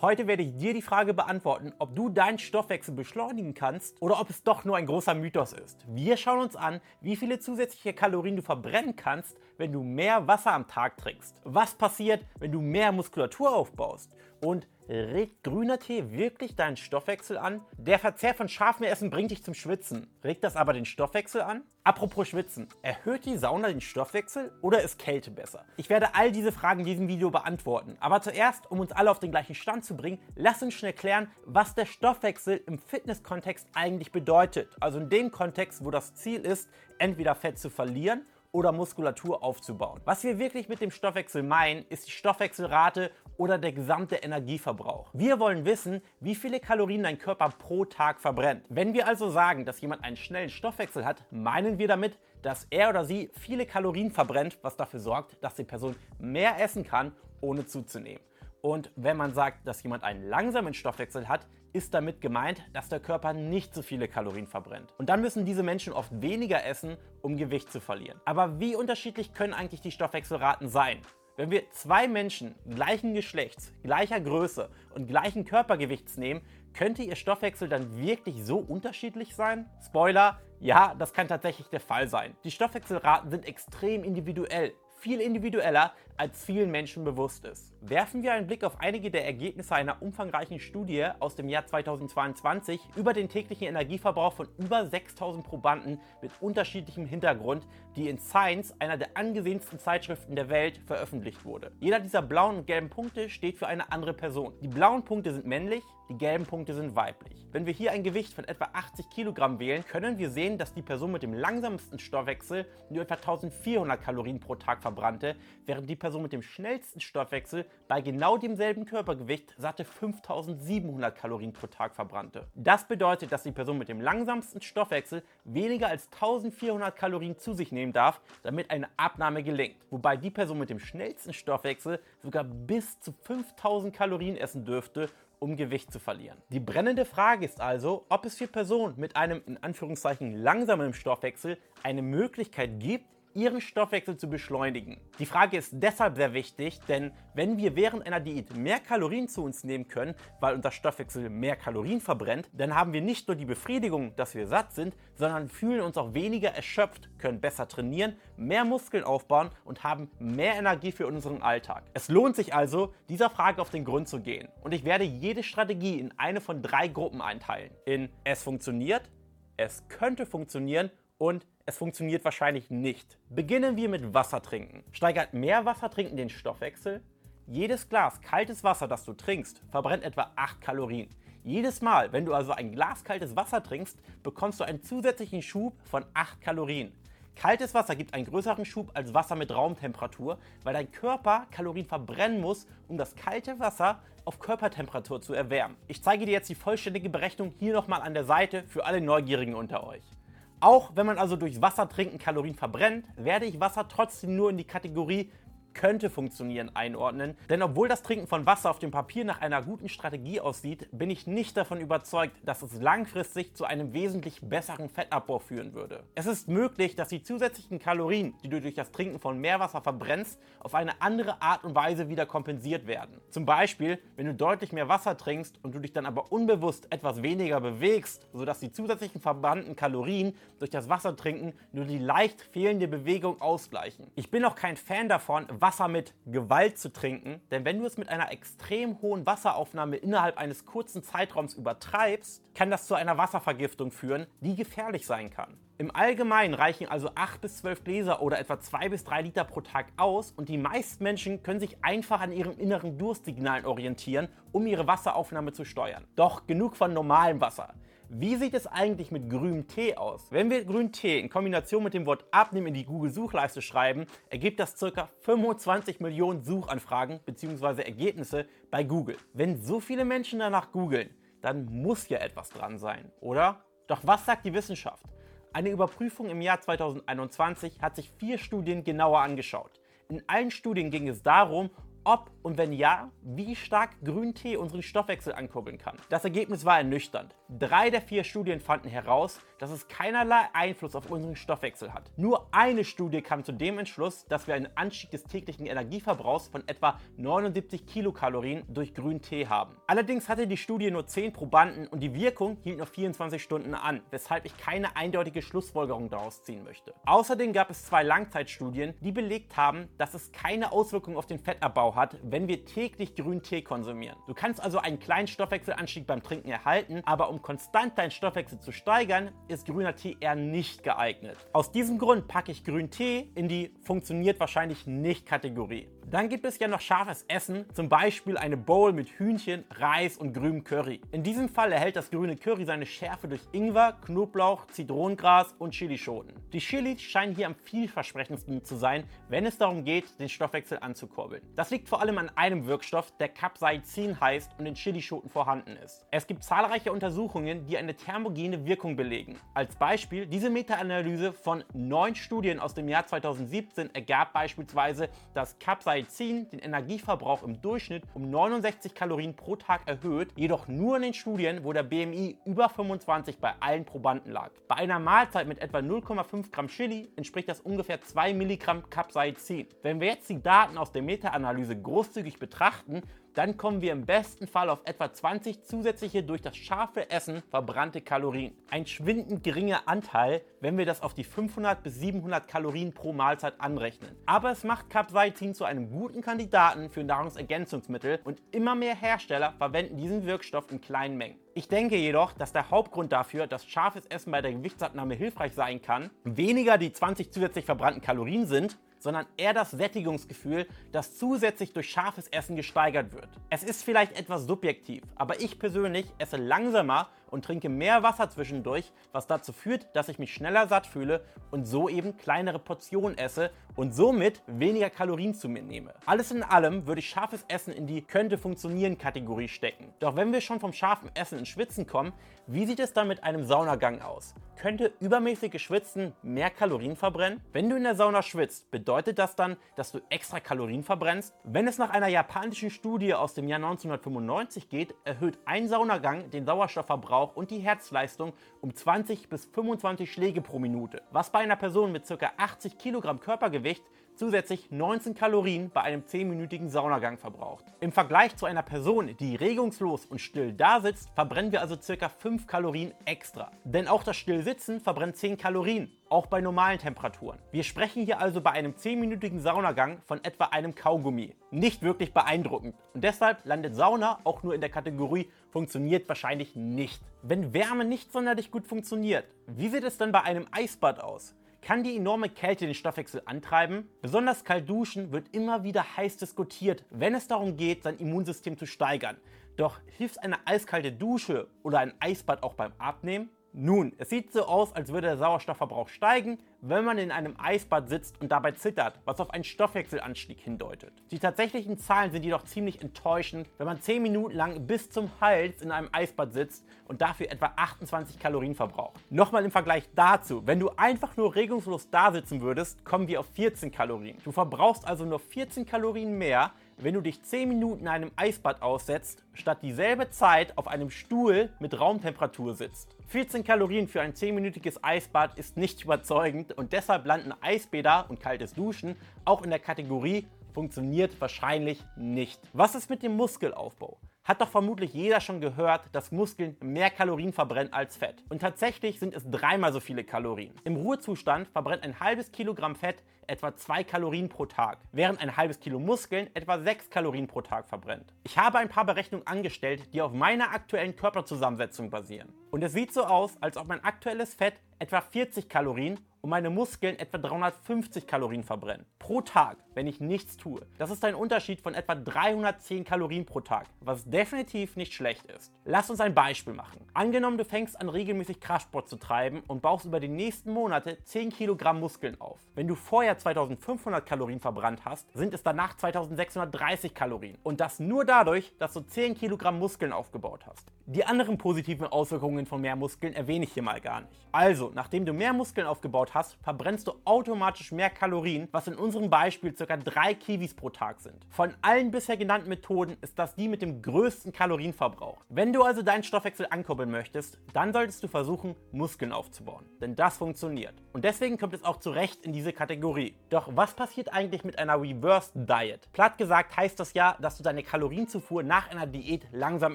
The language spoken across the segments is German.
Heute werde ich dir die Frage beantworten, ob du deinen Stoffwechsel beschleunigen kannst oder ob es doch nur ein großer Mythos ist. Wir schauen uns an, wie viele zusätzliche Kalorien du verbrennen kannst, wenn du mehr Wasser am Tag trinkst. Was passiert, wenn du mehr Muskulatur aufbaust? Und Regt grüner Tee wirklich deinen Stoffwechsel an? Der Verzehr von scharfem Essen bringt dich zum Schwitzen. Regt das aber den Stoffwechsel an? Apropos Schwitzen, erhöht die Sauna den Stoffwechsel oder ist Kälte besser? Ich werde all diese Fragen in diesem Video beantworten. Aber zuerst, um uns alle auf den gleichen Stand zu bringen, lass uns schnell klären, was der Stoffwechsel im Fitnesskontext eigentlich bedeutet. Also in dem Kontext, wo das Ziel ist, entweder Fett zu verlieren oder Muskulatur aufzubauen. Was wir wirklich mit dem Stoffwechsel meinen, ist die Stoffwechselrate oder der gesamte Energieverbrauch. Wir wollen wissen, wie viele Kalorien dein Körper pro Tag verbrennt. Wenn wir also sagen, dass jemand einen schnellen Stoffwechsel hat, meinen wir damit, dass er oder sie viele Kalorien verbrennt, was dafür sorgt, dass die Person mehr essen kann, ohne zuzunehmen. Und wenn man sagt, dass jemand einen langsamen Stoffwechsel hat, ist damit gemeint, dass der Körper nicht so viele Kalorien verbrennt. Und dann müssen diese Menschen oft weniger essen, um Gewicht zu verlieren. Aber wie unterschiedlich können eigentlich die Stoffwechselraten sein? Wenn wir zwei Menschen gleichen Geschlechts, gleicher Größe und gleichen Körpergewichts nehmen, könnte ihr Stoffwechsel dann wirklich so unterschiedlich sein? Spoiler, ja, das kann tatsächlich der Fall sein. Die Stoffwechselraten sind extrem individuell viel individueller, als vielen Menschen bewusst ist. Werfen wir einen Blick auf einige der Ergebnisse einer umfangreichen Studie aus dem Jahr 2022 über den täglichen Energieverbrauch von über 6000 Probanden mit unterschiedlichem Hintergrund, die in Science, einer der angesehensten Zeitschriften der Welt, veröffentlicht wurde. Jeder dieser blauen und gelben Punkte steht für eine andere Person. Die blauen Punkte sind männlich, die gelben Punkte sind weiblich. Wenn wir hier ein Gewicht von etwa 80 Kilogramm wählen, können wir sehen, dass die Person mit dem langsamsten Stoffwechsel nur etwa 1400 Kalorien pro Tag verbrannte, während die Person mit dem schnellsten Stoffwechsel bei genau demselben Körpergewicht satte 5700 Kalorien pro Tag verbrannte. Das bedeutet, dass die Person mit dem langsamsten Stoffwechsel weniger als 1400 Kalorien zu sich nehmen darf, damit eine Abnahme gelingt. Wobei die Person mit dem schnellsten Stoffwechsel sogar bis zu 5000 Kalorien essen dürfte, um Gewicht zu verlieren. Die brennende Frage ist also, ob es für Personen mit einem in Anführungszeichen langsamen Stoffwechsel eine Möglichkeit gibt, ihren Stoffwechsel zu beschleunigen. Die Frage ist deshalb sehr wichtig, denn wenn wir während einer Diät mehr Kalorien zu uns nehmen können, weil unser Stoffwechsel mehr Kalorien verbrennt, dann haben wir nicht nur die Befriedigung, dass wir satt sind, sondern fühlen uns auch weniger erschöpft, können besser trainieren, mehr Muskeln aufbauen und haben mehr Energie für unseren Alltag. Es lohnt sich also, dieser Frage auf den Grund zu gehen. Und ich werde jede Strategie in eine von drei Gruppen einteilen. In es funktioniert, es könnte funktionieren und es funktioniert wahrscheinlich nicht. Beginnen wir mit Wasser trinken. Steigert mehr Wasser trinken den Stoffwechsel? Jedes Glas kaltes Wasser, das du trinkst, verbrennt etwa 8 Kalorien. Jedes Mal, wenn du also ein Glas kaltes Wasser trinkst, bekommst du einen zusätzlichen Schub von 8 Kalorien. Kaltes Wasser gibt einen größeren Schub als Wasser mit Raumtemperatur, weil dein Körper Kalorien verbrennen muss, um das kalte Wasser auf Körpertemperatur zu erwärmen. Ich zeige dir jetzt die vollständige Berechnung hier nochmal an der Seite für alle Neugierigen unter euch. Auch wenn man also durch Wasser trinken Kalorien verbrennt, werde ich Wasser trotzdem nur in die Kategorie könnte funktionieren einordnen. Denn obwohl das Trinken von Wasser auf dem Papier nach einer guten Strategie aussieht, bin ich nicht davon überzeugt, dass es langfristig zu einem wesentlich besseren Fettabbau führen würde. Es ist möglich, dass die zusätzlichen Kalorien, die du durch das Trinken von Meerwasser verbrennst, auf eine andere Art und Weise wieder kompensiert werden. Zum Beispiel, wenn du deutlich mehr Wasser trinkst und du dich dann aber unbewusst etwas weniger bewegst, sodass die zusätzlichen verbrannten Kalorien durch das Wassertrinken nur die leicht fehlende Bewegung ausgleichen. Ich bin auch kein Fan davon, Wasser mit Gewalt zu trinken, denn wenn du es mit einer extrem hohen Wasseraufnahme innerhalb eines kurzen Zeitraums übertreibst, kann das zu einer Wasservergiftung führen, die gefährlich sein kann. Im Allgemeinen reichen also 8 bis 12 Gläser oder etwa 2 bis 3 Liter pro Tag aus und die meisten Menschen können sich einfach an ihren inneren Durstsignalen orientieren, um ihre Wasseraufnahme zu steuern. Doch genug von normalem Wasser. Wie sieht es eigentlich mit grünem Tee aus? Wenn wir grünen Tee in Kombination mit dem Wort abnehmen in die Google-Suchleiste schreiben, ergibt das ca. 25 Millionen Suchanfragen bzw. Ergebnisse bei Google. Wenn so viele Menschen danach googeln, dann muss ja etwas dran sein, oder? Doch was sagt die Wissenschaft? Eine Überprüfung im Jahr 2021 hat sich vier Studien genauer angeschaut. In allen Studien ging es darum, ob und wenn ja, wie stark Grüntee unseren Stoffwechsel ankurbeln kann. Das Ergebnis war ernüchternd. Drei der vier Studien fanden heraus, dass es keinerlei Einfluss auf unseren Stoffwechsel hat. Nur eine Studie kam zu dem Entschluss, dass wir einen Anstieg des täglichen Energieverbrauchs von etwa 79 Kilokalorien durch Grüntee haben. Allerdings hatte die Studie nur 10 Probanden und die Wirkung hielt noch 24 Stunden an, weshalb ich keine eindeutige Schlussfolgerung daraus ziehen möchte. Außerdem gab es zwei Langzeitstudien, die belegt haben, dass es keine Auswirkungen auf den Fettabbau hat, wenn wir täglich grünen Tee konsumieren. Du kannst also einen kleinen Stoffwechselanstieg beim Trinken erhalten, aber um konstant deinen Stoffwechsel zu steigern, ist grüner Tee eher nicht geeignet. Aus diesem Grund packe ich grünen Tee in die funktioniert wahrscheinlich nicht Kategorie. Dann gibt es ja noch scharfes Essen, zum Beispiel eine Bowl mit Hühnchen, Reis und grünem Curry. In diesem Fall erhält das grüne Curry seine Schärfe durch Ingwer, Knoblauch, Zitronengras und Chilischoten. Die Chilis scheinen hier am vielversprechendsten zu sein, wenn es darum geht, den Stoffwechsel anzukurbeln. Das liegt vor allem an einem Wirkstoff, der Capsaicin heißt und in Chilischoten vorhanden ist. Es gibt zahlreiche Untersuchungen, die eine thermogene Wirkung belegen. Als Beispiel, diese Meta-Analyse von neun Studien aus dem Jahr 2017 ergab beispielsweise, dass Capsaicin Capsaicin den Energieverbrauch im Durchschnitt um 69 Kalorien pro Tag erhöht, jedoch nur in den Studien, wo der BMI über 25 bei allen Probanden lag. Bei einer Mahlzeit mit etwa 0,5 Gramm Chili entspricht das ungefähr 2 Milligramm Capsaicin. Wenn wir jetzt die Daten aus der Meta-Analyse großzügig betrachten, dann kommen wir im besten Fall auf etwa 20 zusätzliche durch das scharfe Essen verbrannte Kalorien. Ein schwindend geringer Anteil, wenn wir das auf die 500 bis 700 Kalorien pro Mahlzeit anrechnen. Aber es macht Capsaicin zu einem guten Kandidaten für Nahrungsergänzungsmittel und immer mehr Hersteller verwenden diesen Wirkstoff in kleinen Mengen. Ich denke jedoch, dass der Hauptgrund dafür, dass scharfes Essen bei der Gewichtsabnahme hilfreich sein kann, weniger die 20 zusätzlich verbrannten Kalorien sind, sondern eher das Sättigungsgefühl, das zusätzlich durch scharfes Essen gesteigert wird. Es ist vielleicht etwas subjektiv, aber ich persönlich esse langsamer und trinke mehr Wasser zwischendurch, was dazu führt, dass ich mich schneller satt fühle und so eben kleinere Portionen esse und somit weniger Kalorien zu mir nehme. Alles in allem würde ich scharfes Essen in die könnte funktionieren Kategorie stecken. Doch wenn wir schon vom scharfen Essen ins Schwitzen kommen, wie sieht es dann mit einem Saunagang aus? Könnte übermäßiges Schwitzen mehr Kalorien verbrennen? Wenn du in der Sauna schwitzt, bedeutet das dann, dass du extra Kalorien verbrennst? Wenn es nach einer japanischen Studie aus dem Jahr 1995 geht, erhöht ein Saunagang den Sauerstoffverbrauch Herzverbrauch und die Herzleistung um 20 bis 25 Schläge pro Minute, was bei einer Person mit ca. 80 Kilogramm Körpergewicht zusätzlich 19 Kalorien bei einem 10-minütigen Saunagang verbraucht. Im Vergleich zu einer Person, die regungslos und still da sitzt, verbrennen wir also ca. 5 Kalorien extra. Denn auch das Stillsitzen verbrennt 10 Kalorien, auch bei normalen Temperaturen. Wir sprechen hier also bei einem 10-minütigen Saunagang von etwa einem Kaugummi. Nicht wirklich beeindruckend. Und deshalb landet Sauna auch nur in der Kategorie funktioniert wahrscheinlich nicht. Wenn Wärme nicht sonderlich gut funktioniert, wie sieht es dann bei einem Eisbad aus? Kann die enorme Kälte den Stoffwechsel antreiben? Besonders kalt duschen wird immer wieder heiß diskutiert, wenn es darum geht, sein Immunsystem zu steigern. Doch hilft eine eiskalte Dusche oder ein Eisbad auch beim Abnehmen? Nun, es sieht so aus, als würde der Sauerstoffverbrauch steigen, wenn man in einem Eisbad sitzt und dabei zittert, was auf einen Stoffwechselanstieg hindeutet. Die tatsächlichen Zahlen sind jedoch ziemlich enttäuschend, wenn man 10 Minuten lang bis zum Hals in einem Eisbad sitzt und dafür etwa 28 Kalorien verbraucht. Nochmal im Vergleich dazu, wenn du einfach nur regungslos da sitzen würdest, kommen wir auf 14 Kalorien. Du verbrauchst also nur 14 Kalorien mehr, wenn du dich 10 Minuten in einem Eisbad aussetzt, statt dieselbe Zeit auf einem Stuhl mit Raumtemperatur sitzt. 14 Kalorien für ein 10-minütiges Eisbad ist nicht überzeugend und deshalb landen Eisbäder und kaltes Duschen auch in der Kategorie funktioniert wahrscheinlich nicht. Was ist mit dem Muskelaufbau? Hat doch vermutlich jeder schon gehört, dass Muskeln mehr Kalorien verbrennen als Fett. Und tatsächlich sind es dreimal so viele Kalorien. Im Ruhezustand verbrennt ein halbes Kilogramm Fett etwa 2 Kalorien pro Tag, während ein halbes Kilo Muskeln etwa 6 Kalorien pro Tag verbrennt. Ich habe ein paar Berechnungen angestellt, die auf meiner aktuellen Körperzusammensetzung basieren. Und es sieht so aus, als ob mein aktuelles Fett etwa 40 Kalorien und meine Muskeln etwa 350 Kalorien verbrennen. Pro Tag, wenn ich nichts tue. Das ist ein Unterschied von etwa 310 Kalorien pro Tag, was definitiv nicht schlecht ist. Lass uns ein Beispiel machen. Angenommen, du fängst an regelmäßig Kraftsport zu treiben und baust über die nächsten Monate 10 Kilogramm Muskeln auf. Wenn du vorher 2500 Kalorien verbrannt hast, sind es danach 2630 Kalorien. Und das nur dadurch, dass du 10 Kilogramm Muskeln aufgebaut hast. Die anderen positiven Auswirkungen von mehr Muskeln erwähne ich hier mal gar nicht. Also, nachdem du mehr Muskeln aufgebaut hast, verbrennst du automatisch mehr Kalorien, was in unserem Beispiel ca. 3 Kiwis pro Tag sind. Von allen bisher genannten Methoden ist das die mit dem größten Kalorienverbrauch. Wenn du also deinen Stoffwechsel ankurbeln möchtest, dann solltest du versuchen, Muskeln aufzubauen. Denn das funktioniert. Und deswegen kommt es auch zu Recht in diese Kategorie. Doch was passiert eigentlich mit einer Reversed Diet? Platt gesagt heißt das ja, dass du deine Kalorienzufuhr nach einer Diät langsam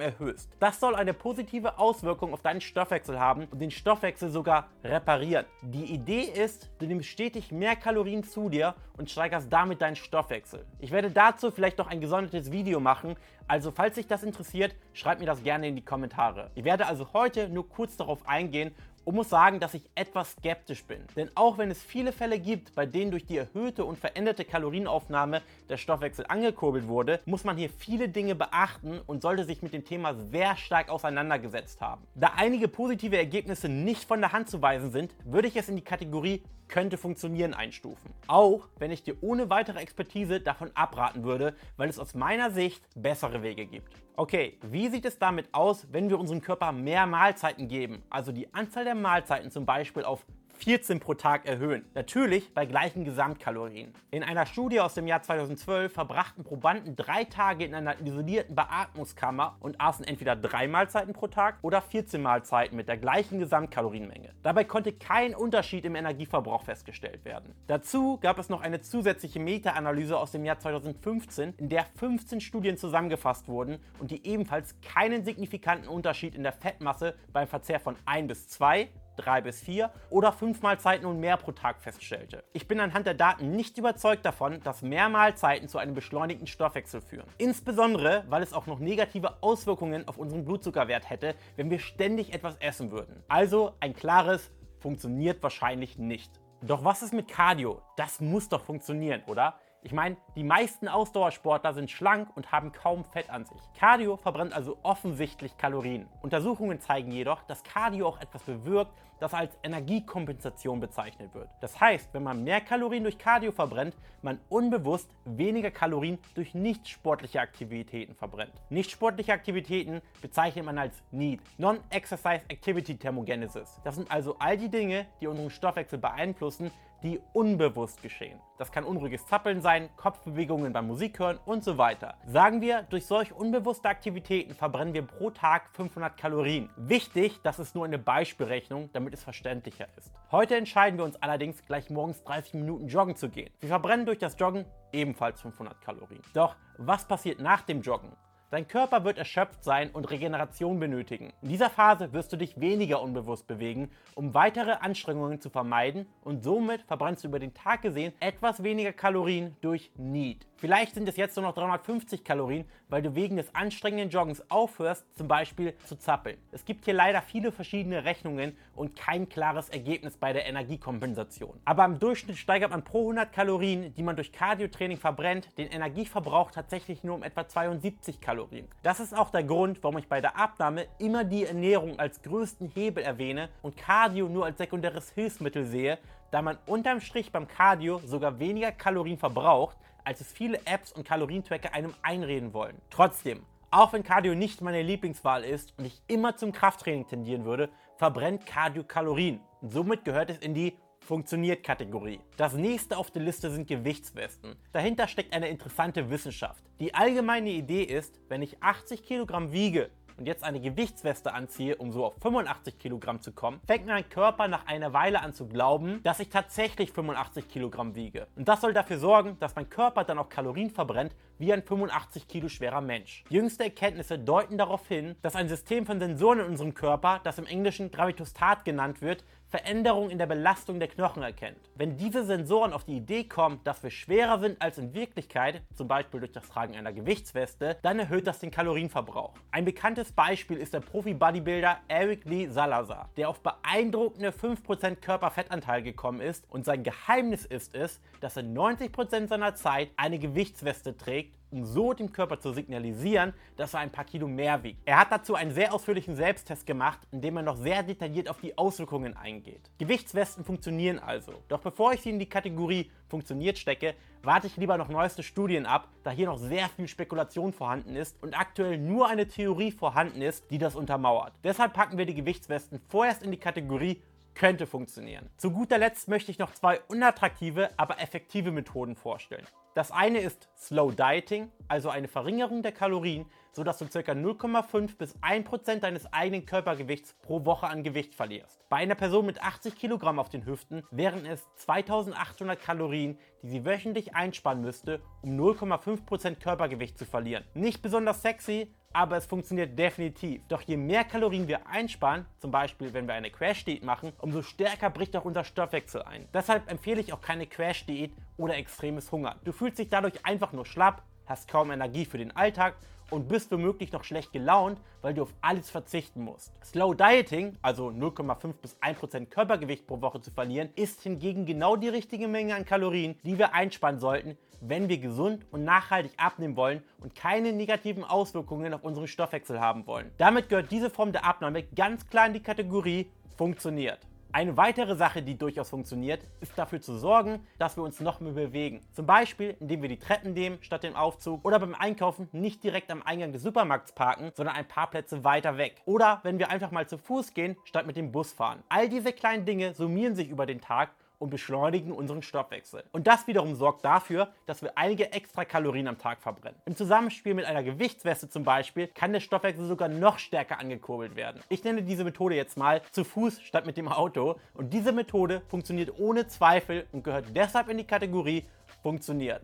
erhöhst. Das soll eine positive Auswirkung auf deinen Stoffwechsel haben und den Stoffwechsel sogar reparieren. Die Idee ist, du nimmst stetig mehr Kalorien zu dir und steigerst damit deinen Stoffwechsel. Ich werde dazu vielleicht noch ein gesondertes Video machen, also falls dich das interessiert, schreib mir das gerne in die Kommentare. Ich werde also heute nur kurz darauf eingehen und muss sagen, dass ich etwas skeptisch bin. Denn auch wenn es viele Fälle gibt, bei denen durch die erhöhte und veränderte Kalorienaufnahme der Stoffwechsel angekurbelt wurde, muss man hier viele Dinge beachten und sollte sich mit dem Thema sehr stark auseinandergesetzt haben. Da einige positive Ergebnisse nicht von der Hand zu weisen sind, würde ich es in die Kategorie könnte funktionieren einstufen. Auch wenn ich dir ohne weitere Expertise davon abraten würde, weil es aus meiner Sicht bessere Wege gibt. Okay, wie sieht es damit aus, wenn wir unserem Körper mehr Mahlzeiten geben? Also die Anzahl der Mahlzeiten zum Beispiel auf 14 pro Tag erhöhen. Natürlich bei gleichen Gesamtkalorien. In einer Studie aus dem Jahr 2012 verbrachten Probanden drei Tage in einer isolierten Beatmungskammer und aßen entweder drei Mahlzeiten pro Tag oder 14 Mahlzeiten mit der gleichen Gesamtkalorienmenge. Dabei konnte kein Unterschied im Energieverbrauch festgestellt werden. Dazu gab es noch eine zusätzliche Meta-Analyse aus dem Jahr 2015, in der 15 Studien zusammengefasst wurden und die ebenfalls keinen signifikanten Unterschied in der Fettmasse beim Verzehr von 1 bis 2 drei bis vier oder fünf Mahlzeiten und mehr pro Tag feststellte. Ich bin anhand der Daten nicht überzeugt davon, dass mehr Mahlzeiten zu einem beschleunigten Stoffwechsel führen. Insbesondere, weil es auch noch negative Auswirkungen auf unseren Blutzuckerwert hätte, wenn wir ständig etwas essen würden. Also ein klares funktioniert wahrscheinlich nicht. Doch was ist mit Cardio? Das muss doch funktionieren, oder? Ich meine, die meisten Ausdauersportler sind schlank und haben kaum Fett an sich. Cardio verbrennt also offensichtlich Kalorien. Untersuchungen zeigen jedoch, dass Cardio auch etwas bewirkt, das als Energiekompensation bezeichnet wird. Das heißt, wenn man mehr Kalorien durch Cardio verbrennt, man unbewusst weniger Kalorien durch nicht sportliche Aktivitäten verbrennt. Nicht sportliche Aktivitäten bezeichnet man als NEAT, Non-Exercise Activity Thermogenesis. Das sind also all die Dinge, die unseren Stoffwechsel beeinflussen, die unbewusst geschehen. Das kann unruhiges Zappeln sein, Kopfbewegungen beim Musikhören und so weiter. Sagen wir, durch solch unbewusste Aktivitäten verbrennen wir pro Tag 500 Kalorien. Wichtig, das ist nur eine Beispielrechnung, damit es verständlicher ist. Heute entscheiden wir uns allerdings, gleich morgens 30 Minuten joggen zu gehen. Wir verbrennen durch das Joggen ebenfalls 500 Kalorien. Doch was passiert nach dem Joggen? Dein Körper wird erschöpft sein und Regeneration benötigen. In dieser Phase wirst du dich weniger unbewusst bewegen, um weitere Anstrengungen zu vermeiden und somit verbrennst du über den Tag gesehen etwas weniger Kalorien durch Need. Vielleicht sind es jetzt nur noch 350 Kalorien, weil du wegen des anstrengenden Joggens aufhörst, zum Beispiel zu zappeln. Es gibt hier leider viele verschiedene Rechnungen und kein klares Ergebnis bei der Energiekompensation. Aber im Durchschnitt steigert man pro 100 Kalorien, die man durch Cardiotraining verbrennt, den Energieverbrauch tatsächlich nur um etwa 72 Kalorien. Das ist auch der Grund, warum ich bei der Abnahme immer die Ernährung als größten Hebel erwähne und Cardio nur als sekundäres Hilfsmittel sehe, da man unterm Strich beim Cardio sogar weniger Kalorien verbraucht, als es viele Apps und Kalorientracker einem einreden wollen. Trotzdem, auch wenn Cardio nicht meine Lieblingswahl ist und ich immer zum Krafttraining tendieren würde, verbrennt Cardio Kalorien. Und somit gehört es in die funktioniert Kategorie. Das nächste auf der Liste sind Gewichtswesten. Dahinter steckt eine interessante Wissenschaft. Die allgemeine Idee ist, wenn ich 80 Kilogramm wiege und jetzt eine Gewichtsweste anziehe, um so auf 85 Kilogramm zu kommen, fängt mein Körper nach einer Weile an zu glauben, dass ich tatsächlich 85 Kilogramm wiege. Und das soll dafür sorgen, dass mein Körper dann auch Kalorien verbrennt, wie ein 85 Kilo schwerer Mensch. Jüngste Erkenntnisse deuten darauf hin, dass ein System von Sensoren in unserem Körper, das im Englischen Gravitostat genannt wird, Veränderungen in der Belastung der Knochen erkennt. Wenn diese Sensoren auf die Idee kommen, dass wir schwerer sind als in Wirklichkeit, zum Beispiel durch das Tragen einer Gewichtsweste, dann erhöht das den Kalorienverbrauch. Ein bekanntes Beispiel ist der Profi-Bodybuilder Eric Lee Salazar, der auf beeindruckende 5% Körperfettanteil gekommen ist und sein Geheimnis ist es, dass er 90% seiner Zeit eine Gewichtsweste trägt um so dem Körper zu signalisieren, dass er ein paar Kilo mehr wiegt. Er hat dazu einen sehr ausführlichen Selbsttest gemacht, in dem er noch sehr detailliert auf die Auswirkungen eingeht. Gewichtswesten funktionieren also. Doch bevor ich sie in die Kategorie funktioniert stecke, warte ich lieber noch neueste Studien ab, da hier noch sehr viel Spekulation vorhanden ist und aktuell nur eine Theorie vorhanden ist, die das untermauert. Deshalb packen wir die Gewichtswesten vorerst in die Kategorie könnte funktionieren. Zu guter Letzt möchte ich noch zwei unattraktive, aber effektive Methoden vorstellen. Das eine ist Slow Dieting, also eine Verringerung der Kalorien, sodass du ca. 0,5 bis 1% deines eigenen Körpergewichts pro Woche an Gewicht verlierst. Bei einer Person mit 80 Kilogramm auf den Hüften wären es 2800 Kalorien, die sie wöchentlich einsparen müsste, um 0,5% Körpergewicht zu verlieren. Nicht besonders sexy, aber es funktioniert definitiv. Doch je mehr Kalorien wir einsparen, zum Beispiel wenn wir eine Crash-Diät machen, umso stärker bricht auch unser Stoffwechsel ein. Deshalb empfehle ich auch keine Crash-Diät oder extremes Hungern. Du fühlst dich dadurch einfach nur schlapp, hast kaum Energie für den Alltag und bist womöglich noch schlecht gelaunt, weil du auf alles verzichten musst. Slow Dieting, also 0,5 bis 1% Körpergewicht pro Woche zu verlieren, ist hingegen genau die richtige Menge an Kalorien, die wir einsparen sollten, wenn wir gesund und nachhaltig abnehmen wollen und keine negativen Auswirkungen auf unseren Stoffwechsel haben wollen. Damit gehört diese Form der Abnahme ganz klar in die Kategorie funktioniert. Eine weitere Sache, die durchaus funktioniert, ist dafür zu sorgen, dass wir uns noch mehr bewegen. Zum Beispiel, indem wir die Treppen nehmen statt dem Aufzug oder beim Einkaufen nicht direkt am Eingang des Supermarkts parken, sondern ein paar Plätze weiter weg. Oder wenn wir einfach mal zu Fuß gehen, statt mit dem Bus fahren. All diese kleinen Dinge summieren sich über den Tag und beschleunigen unseren Stoffwechsel. Und das wiederum sorgt dafür, dass wir einige extra Kalorien am Tag verbrennen. Im Zusammenspiel mit einer Gewichtsweste zum Beispiel kann der Stoffwechsel sogar noch stärker angekurbelt werden. Ich nenne diese Methode jetzt mal zu Fuß statt mit dem Auto und diese Methode funktioniert ohne Zweifel und gehört deshalb in die Kategorie funktioniert.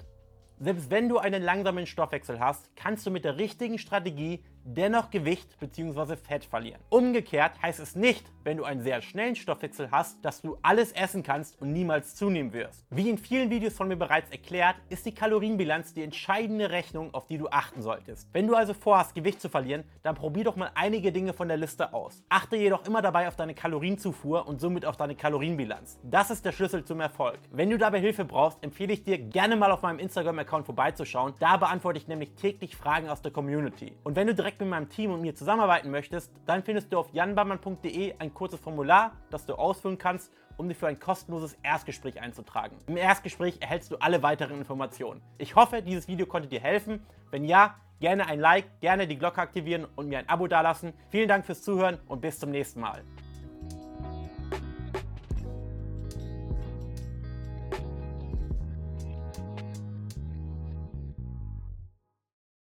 Selbst wenn du einen langsamen Stoffwechsel hast, kannst du mit der richtigen Strategie dennoch Gewicht bzw. Fett verlieren. Umgekehrt heißt es nicht, wenn du einen sehr schnellen Stoffwechsel hast, dass du alles essen kannst und niemals zunehmen wirst. Wie in vielen Videos von mir bereits erklärt, ist die Kalorienbilanz die entscheidende Rechnung, auf die du achten solltest. Wenn du also vorhast, Gewicht zu verlieren, dann probier doch mal einige Dinge von der Liste aus. Achte jedoch immer dabei auf deine Kalorienzufuhr und somit auf deine Kalorienbilanz. Das ist der Schlüssel zum Erfolg. Wenn du dabei Hilfe brauchst, empfehle ich dir gerne mal auf meinem Instagram-Account vorbeizuschauen. Da beantworte ich nämlich täglich Fragen aus der Community. Und wenn du direkt mit meinem Team und mir zusammenarbeiten möchtest, dann findest du auf janbarmann.de ein kurzes Formular, das du ausfüllen kannst, um dich für ein kostenloses Erstgespräch einzutragen. Im Erstgespräch erhältst du alle weiteren Informationen. Ich hoffe, dieses Video konnte dir helfen. Wenn ja, gerne ein Like, gerne die Glocke aktivieren und mir ein Abo dalassen. Vielen Dank fürs Zuhören und bis zum nächsten Mal.